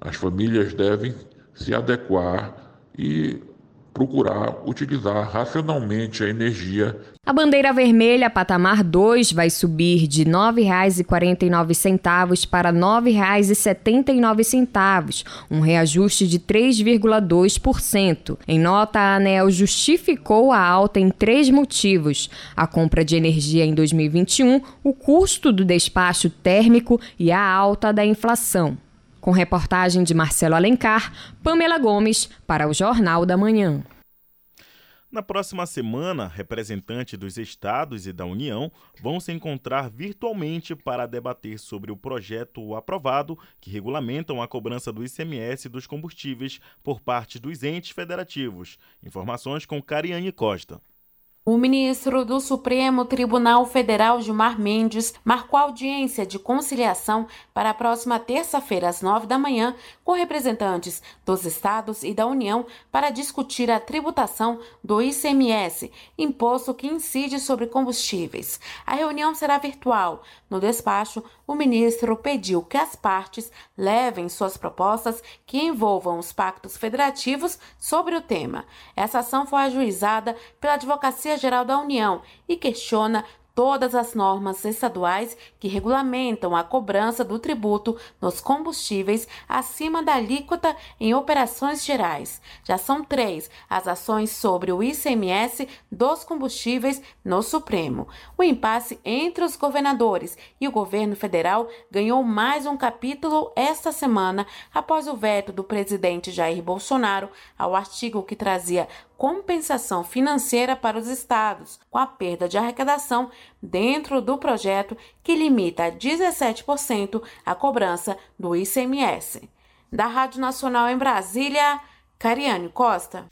as famílias devem se adequar e procurar utilizar racionalmente a energia. A bandeira vermelha patamar 2 vai subir de R$ 9,49 para R$ 9,79, um reajuste de 3,2%. Em nota, a ANEL justificou a alta em três motivos: a compra de energia em 2021, o custo do despacho térmico e a alta da inflação. Com reportagem de Marcelo Alencar, Pamela Gomes, para o Jornal da Manhã. Na próxima semana, representantes dos estados e da União vão se encontrar virtualmente para debater sobre o projeto aprovado que regulamentam a cobrança do ICMS dos combustíveis por parte dos entes federativos. Informações com Cariane Costa. O ministro do Supremo Tribunal Federal, Gilmar Mendes, marcou audiência de conciliação para a próxima terça-feira, às nove da manhã, com representantes dos estados e da União para discutir a tributação do ICMS, imposto que incide sobre combustíveis. A reunião será virtual. No despacho, o ministro pediu que as partes levem suas propostas que envolvam os pactos federativos sobre o tema. Essa ação foi ajuizada pela Advocacia Geral da União e questiona todas as normas estaduais que regulamentam a cobrança do tributo nos combustíveis acima da alíquota em operações gerais. Já são três as ações sobre o ICMS dos combustíveis no Supremo. O impasse entre os governadores e o governo federal ganhou mais um capítulo esta semana após o veto do presidente Jair Bolsonaro ao artigo que trazia compensação financeira para os estados, com a perda de arrecadação dentro do projeto que limita a 17% a cobrança do ICMS. Da Rádio Nacional em Brasília, Cariane Costa.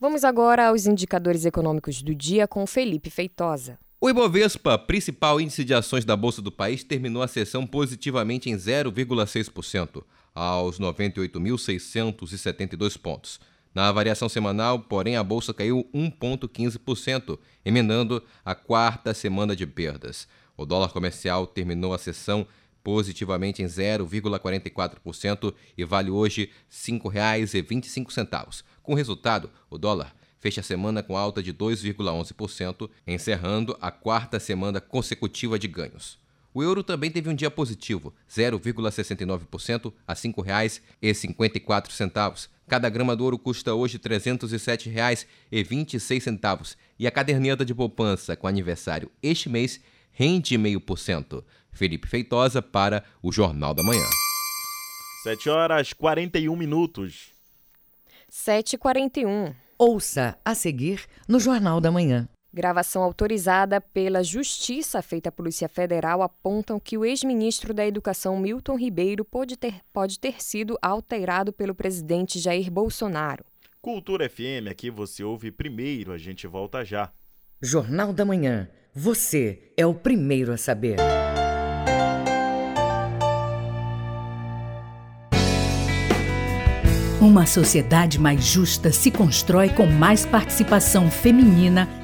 Vamos agora aos indicadores econômicos do dia com Felipe Feitosa. O Ibovespa, principal índice de ações da Bolsa do país, terminou a sessão positivamente em 0,6%, aos 98.672 pontos. Na variação semanal, porém, a bolsa caiu 1,15%, emendando a quarta semana de perdas. O dólar comercial terminou a sessão positivamente em 0,44% e vale hoje R$ 5,25. Com resultado, o dólar fecha a semana com alta de 2,11%, encerrando a quarta semana consecutiva de ganhos. O euro também teve um dia positivo, 0,69% a R$ 5,54. Cada grama do ouro custa hoje R$ 307,26 e a caderneta de poupança com aniversário este mês rende 0,5%. Felipe Feitosa para o Jornal da Manhã. 7 horas 41 minutos. 7h41. Ouça a seguir no Jornal da Manhã. Gravação autorizada pela Justiça feita à Polícia Federal apontam que o ex-ministro da Educação Milton Ribeiro pode ter, pode ter sido alterado pelo presidente Jair Bolsonaro. Cultura FM, aqui você ouve primeiro, a gente volta já. Jornal da Manhã. Você é o primeiro a saber. Uma sociedade mais justa se constrói com mais participação feminina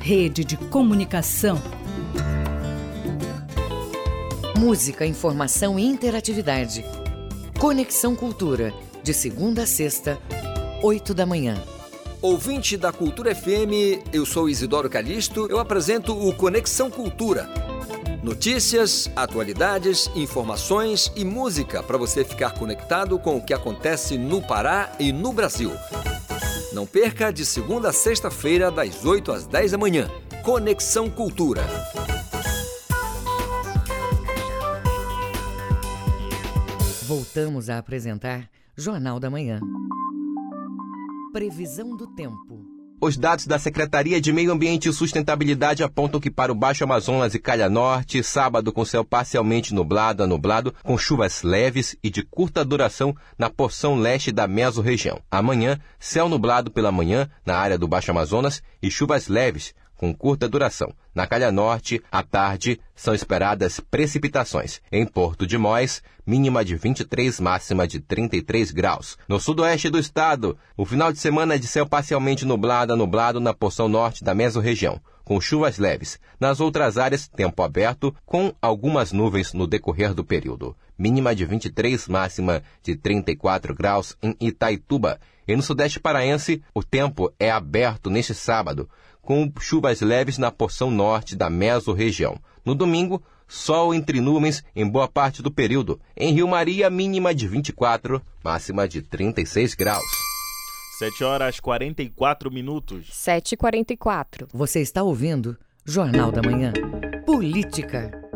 rede de comunicação. Música, informação e interatividade. Conexão Cultura, de segunda a sexta, oito da manhã. Ouvinte da Cultura FM, eu sou Isidoro Calixto, eu apresento o Conexão Cultura. Notícias, atualidades, informações e música para você ficar conectado com o que acontece no Pará e no Brasil. Não perca de segunda a sexta-feira, das 8 às 10 da manhã. Conexão Cultura. Voltamos a apresentar Jornal da Manhã. Previsão do tempo. Os dados da Secretaria de Meio Ambiente e Sustentabilidade apontam que para o Baixo Amazonas e Calha Norte, sábado com céu parcialmente nublado a nublado, com chuvas leves e de curta duração na porção leste da mesorregião. Amanhã, céu nublado pela manhã na área do Baixo Amazonas e chuvas leves com curta duração. Na Calha Norte, à tarde, são esperadas precipitações. Em Porto de Móis, mínima de 23, máxima de 33 graus. No sudoeste do estado, o final de semana é de céu parcialmente nublado a nublado na porção norte da mesorregião, com chuvas leves. Nas outras áreas, tempo aberto, com algumas nuvens no decorrer do período. Mínima de 23, máxima de 34 graus em Itaituba. E no sudeste paraense, o tempo é aberto neste sábado, com chuvas leves na porção norte da mesorregião. No domingo, sol entre nuvens em boa parte do período. Em Rio Maria, mínima de 24, máxima de 36 graus. 7 horas 44 minutos. 7h44. Você está ouvindo Jornal da Manhã. Política.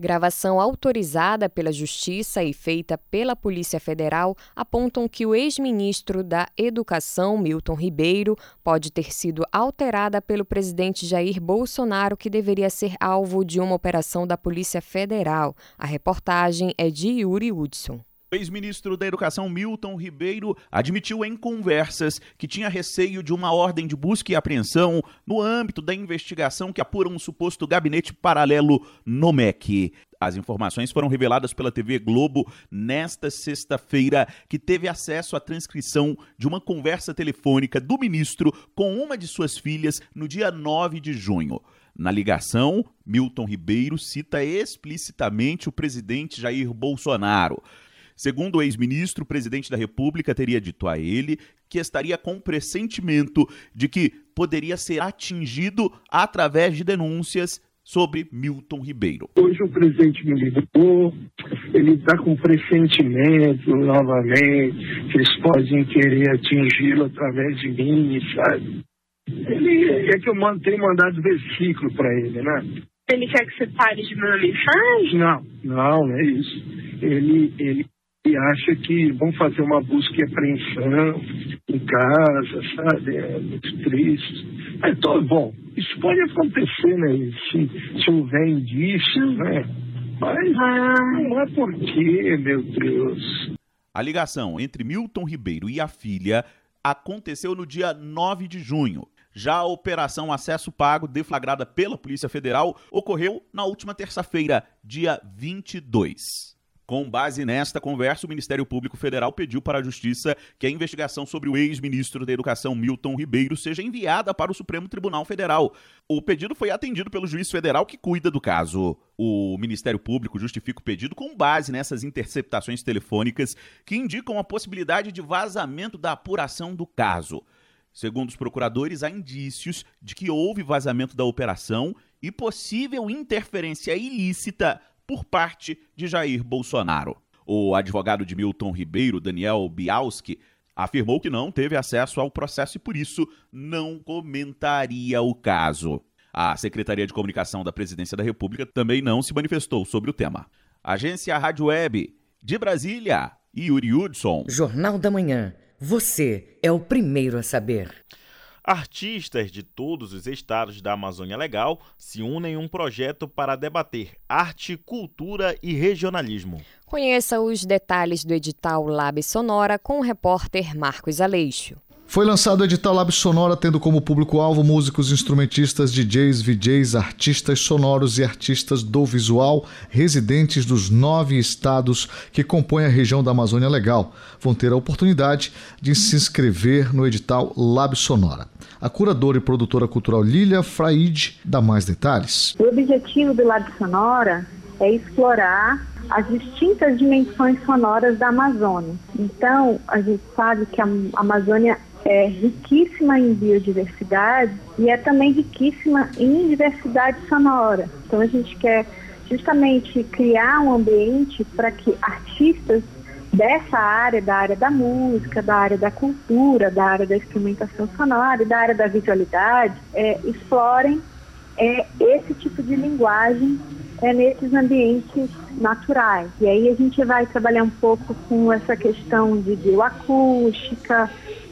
Gravação autorizada pela Justiça e feita pela Polícia Federal apontam que o ex-ministro da Educação, Milton Ribeiro, pode ter sido alterada pelo presidente Jair Bolsonaro, que deveria ser alvo de uma operação da Polícia Federal. A reportagem é de Yuri Hudson. O ex-ministro da Educação Milton Ribeiro admitiu em conversas que tinha receio de uma ordem de busca e apreensão no âmbito da investigação que apura um suposto gabinete paralelo no MEC. As informações foram reveladas pela TV Globo nesta sexta-feira, que teve acesso à transcrição de uma conversa telefônica do ministro com uma de suas filhas no dia 9 de junho. Na ligação, Milton Ribeiro cita explicitamente o presidente Jair Bolsonaro. Segundo o ex-ministro, o presidente da República teria dito a ele que estaria com pressentimento de que poderia ser atingido através de denúncias sobre Milton Ribeiro. Hoje o presidente me ligou, ele está com pressentimento novamente, que eles podem querer atingi-lo através de mim, sabe? Ele é que eu tenho mandado versículo para ele, né? Ele quer que você pare de mandar mensagem? Não, não, não é isso. Ele, ele e acha que vão fazer uma busca e apreensão em casa, sabe? É muito triste. É todo bom. Isso pode acontecer, né? Se, se houver indícios, né? Mas não é por quê, meu Deus. A ligação entre Milton Ribeiro e a filha aconteceu no dia 9 de junho. Já a Operação Acesso Pago, deflagrada pela Polícia Federal, ocorreu na última terça-feira, dia 22. Com base nesta conversa, o Ministério Público Federal pediu para a Justiça que a investigação sobre o ex-ministro da Educação Milton Ribeiro seja enviada para o Supremo Tribunal Federal. O pedido foi atendido pelo juiz federal que cuida do caso. O Ministério Público justifica o pedido com base nessas interceptações telefônicas que indicam a possibilidade de vazamento da apuração do caso. Segundo os procuradores, há indícios de que houve vazamento da operação e possível interferência ilícita por parte de Jair Bolsonaro. O advogado de Milton Ribeiro, Daniel Bialski, afirmou que não teve acesso ao processo e por isso não comentaria o caso. A Secretaria de Comunicação da Presidência da República também não se manifestou sobre o tema. Agência Rádio Web de Brasília, Yuri Hudson. Jornal da Manhã. Você é o primeiro a saber. Artistas de todos os estados da Amazônia Legal se unem em um projeto para debater arte, cultura e regionalismo. Conheça os detalhes do edital Lab Sonora com o repórter Marcos Aleixo. Foi lançado o edital Lab Sonora, tendo como público-alvo músicos, instrumentistas, DJs, VJs, artistas sonoros e artistas do visual, residentes dos nove estados que compõem a região da Amazônia Legal. Vão ter a oportunidade de se inscrever no edital Lab Sonora. A curadora e produtora cultural Lilia Fraide dá mais detalhes. O objetivo do Lab Sonora é explorar as distintas dimensões sonoras da Amazônia. Então, a gente sabe que a Amazônia é riquíssima em biodiversidade e é também riquíssima em diversidade sonora. Então a gente quer justamente criar um ambiente para que artistas dessa área, da área da música, da área da cultura, da área da instrumentação sonora e da área da visualidade, é, explorem é, esse tipo de linguagem é, nesses ambientes naturais. E aí a gente vai trabalhar um pouco com essa questão de bioacústica,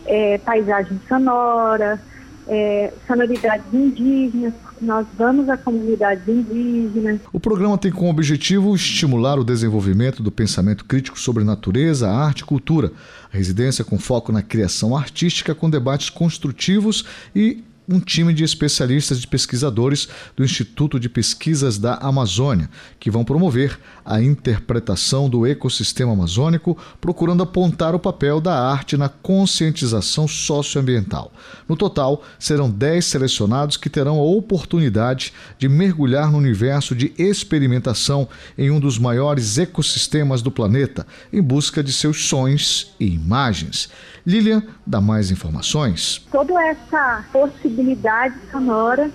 é, paisagem sonora, é, sonoridades indígenas, nós vamos a comunidades indígenas. O programa tem como objetivo estimular o desenvolvimento do pensamento crítico sobre natureza, arte e cultura. A residência com foco na criação artística com debates construtivos e um time de especialistas e pesquisadores do Instituto de Pesquisas da Amazônia, que vão promover a interpretação do ecossistema amazônico, procurando apontar o papel da arte na conscientização socioambiental. No total, serão 10 selecionados que terão a oportunidade de mergulhar no universo de experimentação em um dos maiores ecossistemas do planeta, em busca de seus sonhos e imagens. Lilian dá mais informações. Toda essa possibilidade sonora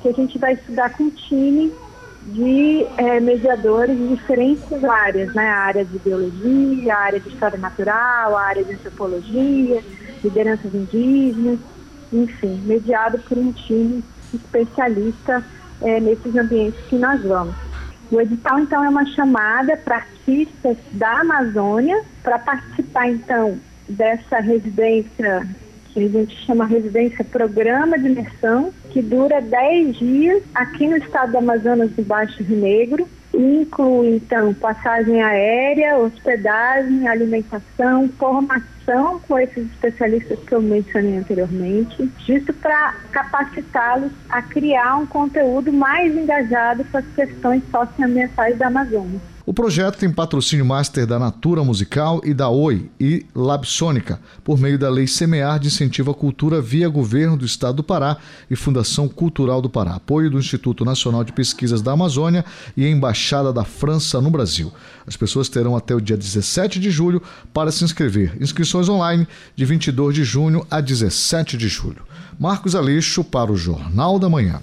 que a gente vai estudar com o time de é, mediadores de diferentes áreas, né? Área de biologia, área de história natural, área de antropologia, lideranças indígenas, enfim, mediado por um time especialista é, nesses ambientes que nós vamos. O edital, então, é uma chamada para artistas da Amazônia para participar, então, dessa residência que a gente chama residência Programa de Imersão, que dura 10 dias aqui no estado do Amazonas do Baixo Rio Negro. Inclui, então, passagem aérea, hospedagem, alimentação, formação com esses especialistas que eu mencionei anteriormente, justo para capacitá-los a criar um conteúdo mais engajado com as questões socioambientais da Amazônia. O projeto tem patrocínio master da Natura Musical e da Oi e Labsônica, por meio da Lei Semear de Incentivo à Cultura via Governo do Estado do Pará e Fundação Cultural do Pará, apoio do Instituto Nacional de Pesquisas da Amazônia e Embaixada da França no Brasil. As pessoas terão até o dia 17 de julho para se inscrever. Inscrições online de 22 de junho a 17 de julho. Marcos Aleixo para o Jornal da Manhã.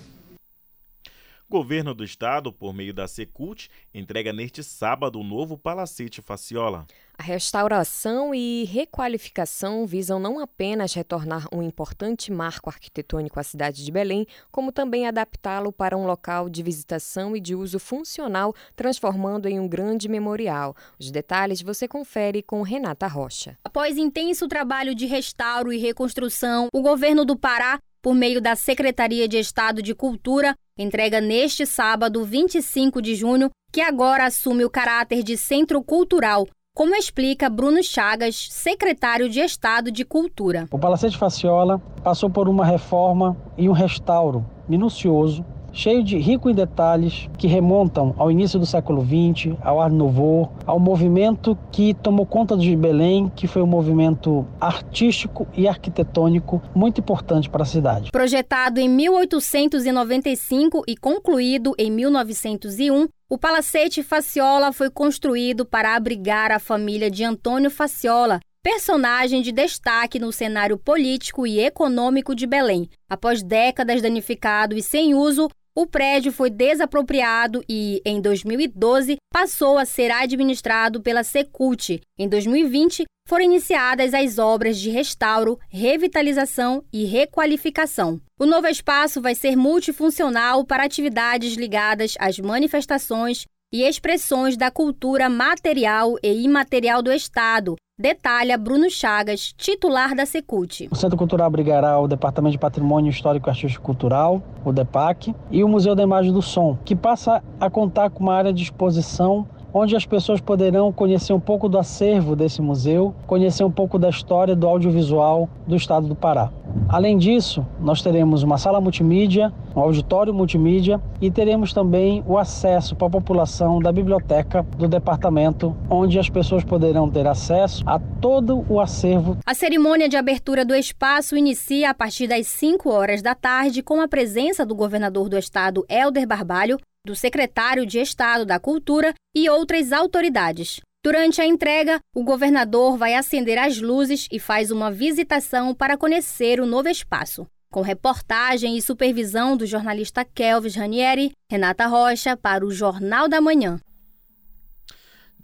Governo do Estado, por meio da Secult, entrega neste sábado o novo Palacete Faciola. A restauração e requalificação visam não apenas retornar um importante marco arquitetônico à cidade de Belém, como também adaptá-lo para um local de visitação e de uso funcional, transformando em um grande memorial. Os detalhes você confere com Renata Rocha. Após intenso trabalho de restauro e reconstrução, o governo do Pará por meio da Secretaria de Estado de Cultura, entrega neste sábado, 25 de junho, que agora assume o caráter de centro cultural, como explica Bruno Chagas, secretário de Estado de Cultura. O Palacete Faciola passou por uma reforma e um restauro minucioso cheio de rico em detalhes que remontam ao início do século XX, ao Art Nouveau, ao movimento que tomou conta de Belém, que foi um movimento artístico e arquitetônico muito importante para a cidade. Projetado em 1895 e concluído em 1901, o Palacete Faciola foi construído para abrigar a família de Antônio Faciola, personagem de destaque no cenário político e econômico de Belém. Após décadas danificado e sem uso, o prédio foi desapropriado e, em 2012, passou a ser administrado pela Secult. Em 2020, foram iniciadas as obras de restauro, revitalização e requalificação. O novo espaço vai ser multifuncional para atividades ligadas às manifestações e expressões da cultura material e imaterial do Estado, detalha Bruno Chagas, titular da Secult. O Centro Cultural abrigará o Departamento de Patrimônio Histórico e Artístico Cultural, o DEPAC, e o Museu da Imagem do Som, que passa a contar com uma área de exposição onde as pessoas poderão conhecer um pouco do acervo desse museu, conhecer um pouco da história do audiovisual do estado do Pará. Além disso, nós teremos uma sala multimídia, um auditório multimídia e teremos também o acesso para a população da biblioteca do departamento, onde as pessoas poderão ter acesso a todo o acervo. A cerimônia de abertura do espaço inicia a partir das 5 horas da tarde com a presença do governador do estado, Helder Barbalho, do secretário de Estado da Cultura e outras autoridades. Durante a entrega, o governador vai acender as luzes e faz uma visitação para conhecer o novo espaço. Com reportagem e supervisão do jornalista Kelvis Ranieri, Renata Rocha para o Jornal da Manhã.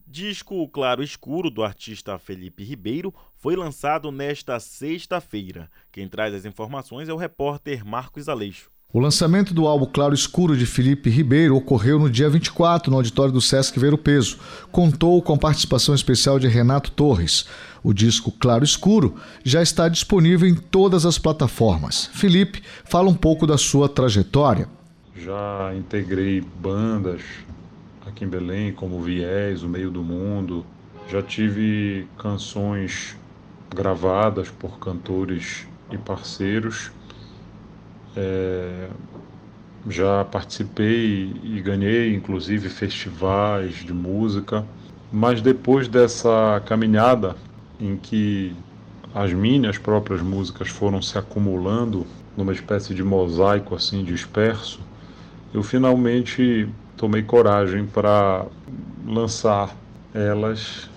Disco Claro Escuro do artista Felipe Ribeiro foi lançado nesta sexta-feira. Quem traz as informações é o repórter Marcos Aleixo. O lançamento do álbum Claro Escuro de Felipe Ribeiro ocorreu no dia 24 no auditório do Sesc Ver o Peso. Contou com a participação especial de Renato Torres. O disco Claro Escuro já está disponível em todas as plataformas. Felipe fala um pouco da sua trajetória. Já integrei bandas aqui em Belém, como Viés, O Meio do Mundo. Já tive canções gravadas por cantores e parceiros é, já participei e ganhei, inclusive, festivais de música, mas depois dessa caminhada em que as minhas próprias músicas foram se acumulando numa espécie de mosaico assim disperso, eu finalmente tomei coragem para lançar elas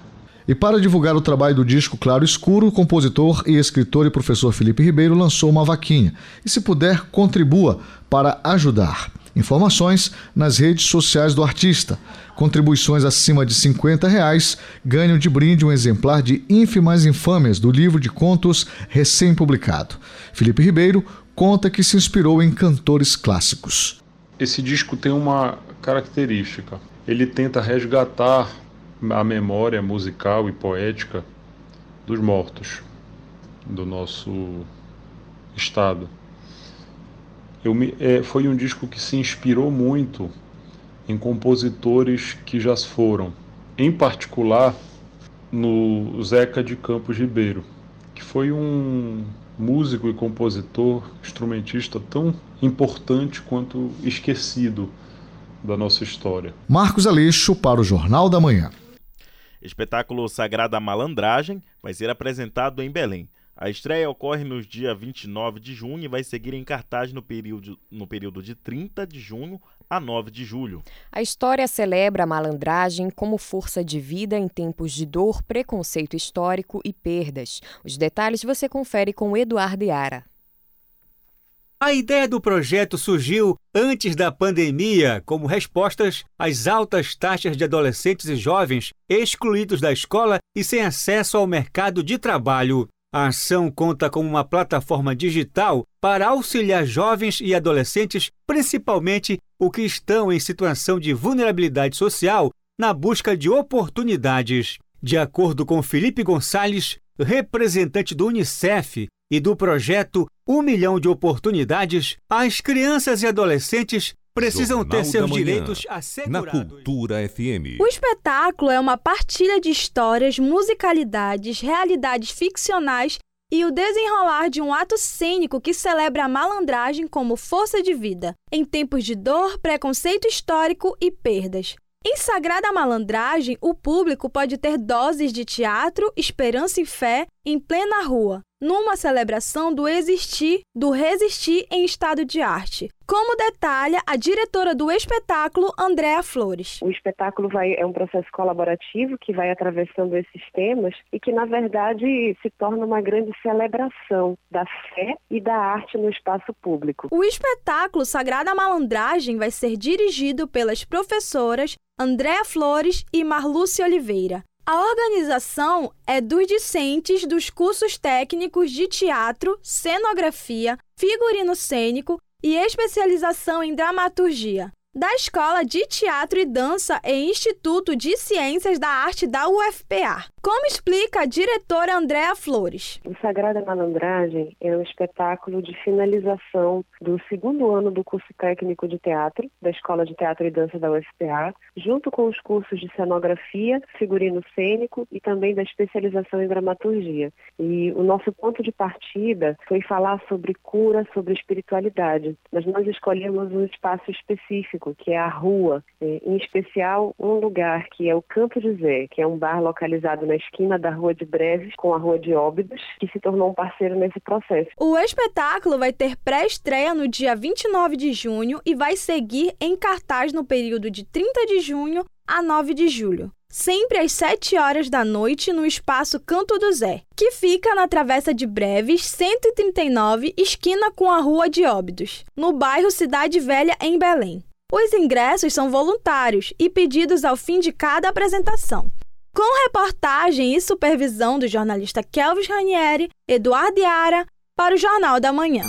e para divulgar o trabalho do disco Claro Escuro, o compositor e escritor e professor Felipe Ribeiro lançou uma vaquinha. E se puder, contribua para ajudar. Informações nas redes sociais do artista. Contribuições acima de 50 reais ganham de brinde um exemplar de Ínfimas Infâmias do livro de contos recém-publicado. Felipe Ribeiro conta que se inspirou em cantores clássicos. Esse disco tem uma característica. Ele tenta resgatar a memória musical e poética dos mortos do nosso estado. Me, é, foi um disco que se inspirou muito em compositores que já foram, em particular no Zeca de Campos Ribeiro, que foi um músico e compositor, instrumentista tão importante quanto esquecido da nossa história. Marcos Aleixo para o Jornal da Manhã. Espetáculo Sagrada Malandragem vai ser apresentado em Belém. A estreia ocorre nos dias 29 de junho e vai seguir em cartaz no período, no período de 30 de junho a 9 de julho. A história celebra a malandragem como força de vida em tempos de dor, preconceito histórico e perdas. Os detalhes você confere com Eduardo Iara. A ideia do projeto surgiu antes da pandemia, como respostas às altas taxas de adolescentes e jovens excluídos da escola e sem acesso ao mercado de trabalho. A ação conta com uma plataforma digital para auxiliar jovens e adolescentes, principalmente os que estão em situação de vulnerabilidade social, na busca de oportunidades. De acordo com Felipe Gonçalves, representante do Unicef e do projeto Um Milhão de Oportunidades, as crianças e adolescentes precisam Jornal ter seus direitos Na assegurados. Cultura FM. O espetáculo é uma partilha de histórias, musicalidades, realidades ficcionais e o desenrolar de um ato cênico que celebra a malandragem como força de vida, em tempos de dor, preconceito histórico e perdas. Em Sagrada Malandragem, o público pode ter doses de teatro, esperança e fé em plena rua, numa celebração do existir, do resistir em estado de arte. Como detalha a diretora do espetáculo, Andréa Flores. O espetáculo vai, é um processo colaborativo que vai atravessando esses temas e que, na verdade, se torna uma grande celebração da fé e da arte no espaço público. O espetáculo Sagrada Malandragem vai ser dirigido pelas professoras Andréa Flores e Marlúcia Oliveira. A organização é dos discentes dos cursos técnicos de teatro, cenografia, figurino cênico e especialização em dramaturgia. Da Escola de Teatro e Dança e Instituto de Ciências da Arte da UFPA. Como explica a diretora Andréa Flores? O Sagrada Malandragem é um espetáculo de finalização do segundo ano do curso técnico de teatro da Escola de Teatro e Dança da UFPA, junto com os cursos de cenografia, figurino cênico e também da especialização em dramaturgia. E o nosso ponto de partida foi falar sobre cura, sobre espiritualidade. Mas nós escolhemos um espaço específico, que é a rua, eh, em especial um lugar que é o de Zé, que é um bar localizado na esquina da Rua de Breves com a Rua de Óbidos, que se tornou um parceiro nesse processo. O espetáculo vai ter pré-estreia no dia 29 de junho e vai seguir em cartaz no período de 30 de junho a 9 de julho. Sempre às 7 horas da noite no espaço Canto do Zé, que fica na Travessa de Breves 139, esquina com a Rua de Óbidos, no bairro Cidade Velha, em Belém. Os ingressos são voluntários e pedidos ao fim de cada apresentação. Com reportagem e supervisão do jornalista Kelvis Ranieri, Eduardo Iara, para o Jornal da Manhã.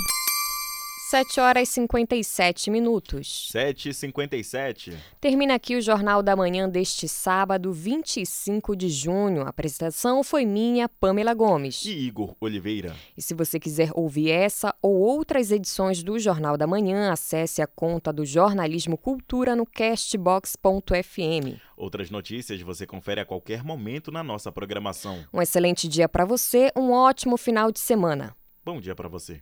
7 horas e 57 minutos. 7h57. Termina aqui o Jornal da Manhã deste sábado, 25 de junho. A apresentação foi minha, Pamela Gomes. E Igor Oliveira. E se você quiser ouvir essa ou outras edições do Jornal da Manhã, acesse a conta do Jornalismo Cultura no castbox.fm. Outras notícias você confere a qualquer momento na nossa programação. Um excelente dia para você, um ótimo final de semana. Bom dia para você.